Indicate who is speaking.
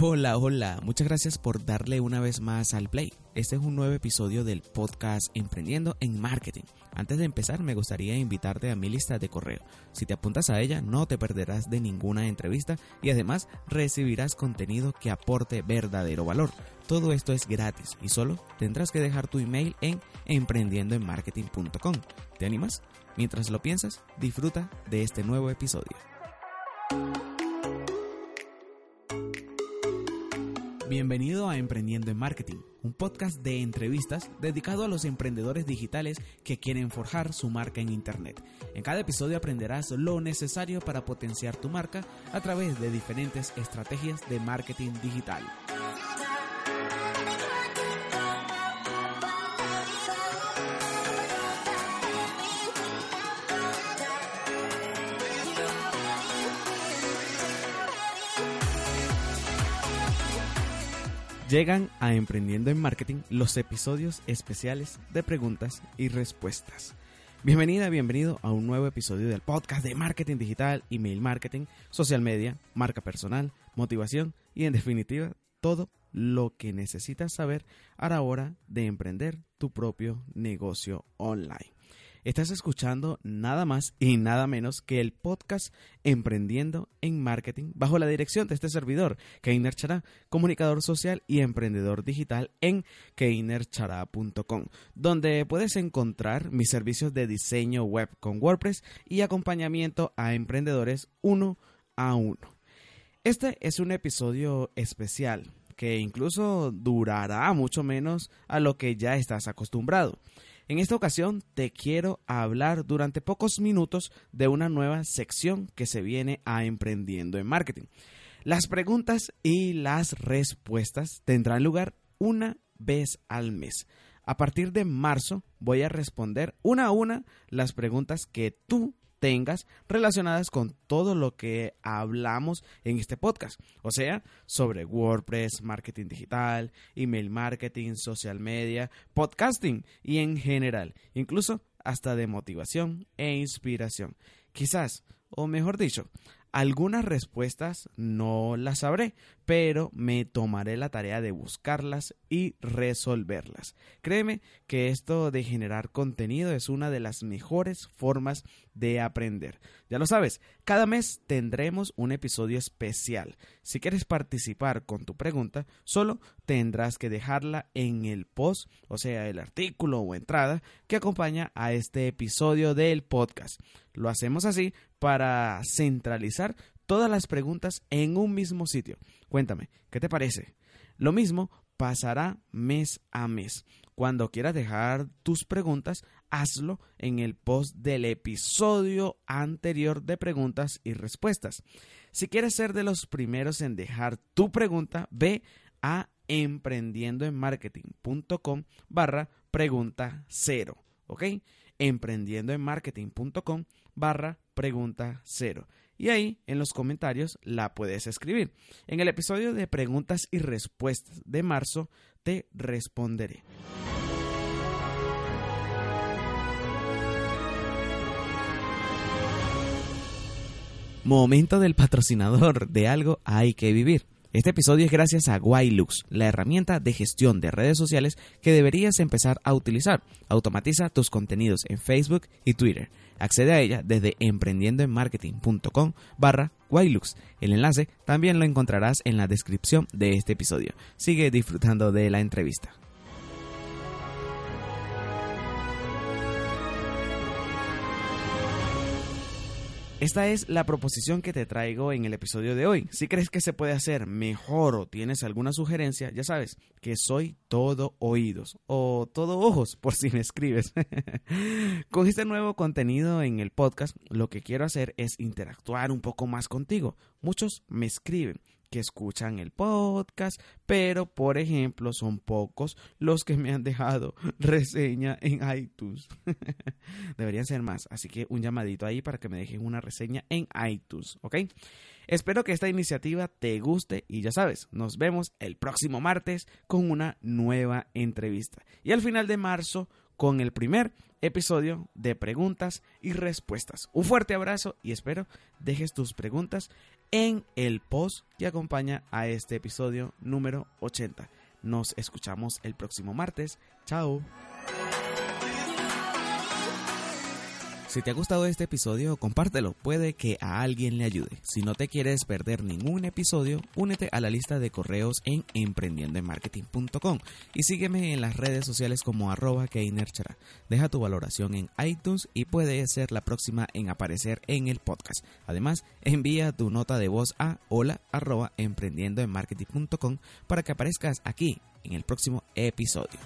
Speaker 1: Hola, hola, muchas gracias por darle una vez más al play. Este es un nuevo episodio del podcast Emprendiendo en Marketing. Antes de empezar, me gustaría invitarte a mi lista de correo. Si te apuntas a ella, no te perderás de ninguna entrevista y además recibirás contenido que aporte verdadero valor. Todo esto es gratis y solo tendrás que dejar tu email en emprendiendoenmarketing.com. ¿Te animas? Mientras lo piensas, disfruta de este nuevo episodio. Bienvenido a Emprendiendo en Marketing, un podcast de entrevistas dedicado a los emprendedores digitales que quieren forjar su marca en Internet. En cada episodio aprenderás lo necesario para potenciar tu marca a través de diferentes estrategias de marketing digital. Llegan a Emprendiendo en Marketing los episodios especiales de preguntas y respuestas. Bienvenida, bienvenido a un nuevo episodio del podcast de marketing digital, email marketing, social media, marca personal, motivación y en definitiva todo lo que necesitas saber a la hora de emprender tu propio negocio online. Estás escuchando nada más y nada menos que el podcast Emprendiendo en Marketing bajo la dirección de este servidor, Keiner Chará, comunicador social y emprendedor digital en keinerchará.com, donde puedes encontrar mis servicios de diseño web con WordPress y acompañamiento a emprendedores uno a uno. Este es un episodio especial que incluso durará mucho menos a lo que ya estás acostumbrado. En esta ocasión te quiero hablar durante pocos minutos de una nueva sección que se viene a Emprendiendo en Marketing. Las preguntas y las respuestas tendrán lugar una vez al mes. A partir de marzo voy a responder una a una las preguntas que tú tengas relacionadas con todo lo que hablamos en este podcast. O sea, sobre WordPress, marketing digital, email marketing, social media, podcasting y en general, incluso hasta de motivación e inspiración. Quizás, o mejor dicho, algunas respuestas no las sabré, pero me tomaré la tarea de buscarlas y resolverlas. Créeme que esto de generar contenido es una de las mejores formas de aprender. Ya lo sabes, cada mes tendremos un episodio especial. Si quieres participar con tu pregunta, solo tendrás que dejarla en el post, o sea, el artículo o entrada que acompaña a este episodio del podcast. Lo hacemos así para centralizar todas las preguntas en un mismo sitio. Cuéntame, ¿qué te parece? Lo mismo pasará mes a mes. Cuando quieras dejar tus preguntas, hazlo en el post del episodio anterior de preguntas y respuestas. Si quieres ser de los primeros en dejar tu pregunta, ve a emprendiendoenmarketing.com barra pregunta cero. ¿Ok? Emprendiendoenmarketing.com barra pregunta cero. Y ahí en los comentarios la puedes escribir. En el episodio de preguntas y respuestas de marzo te responderé. Momento del patrocinador de algo hay que vivir. Este episodio es gracias a Guaylux, la herramienta de gestión de redes sociales que deberías empezar a utilizar. Automatiza tus contenidos en Facebook y Twitter. Accede a ella desde emprendiendoenmarketing.com barra Guaylux. El enlace también lo encontrarás en la descripción de este episodio. Sigue disfrutando de la entrevista. Esta es la proposición que te traigo en el episodio de hoy. Si crees que se puede hacer mejor o tienes alguna sugerencia, ya sabes que soy todo oídos o todo ojos por si me escribes. Con este nuevo contenido en el podcast, lo que quiero hacer es interactuar un poco más contigo. Muchos me escriben que escuchan el podcast, pero por ejemplo son pocos los que me han dejado reseña en iTunes. Deberían ser más, así que un llamadito ahí para que me dejen una reseña en iTunes, ¿ok? Espero que esta iniciativa te guste y ya sabes, nos vemos el próximo martes con una nueva entrevista. Y al final de marzo con el primer episodio de preguntas y respuestas. Un fuerte abrazo y espero dejes tus preguntas en el post que acompaña a este episodio número 80. Nos escuchamos el próximo martes. Chao. Si te ha gustado este episodio, compártelo, puede que a alguien le ayude. Si no te quieres perder ningún episodio, únete a la lista de correos en emprendiendoenmarketing.com y sígueme en las redes sociales como arroba keinerchara. Deja tu valoración en iTunes y puede ser la próxima en aparecer en el podcast. Además, envía tu nota de voz a hola arroba emprendiendoenmarketing.com para que aparezcas aquí en el próximo episodio.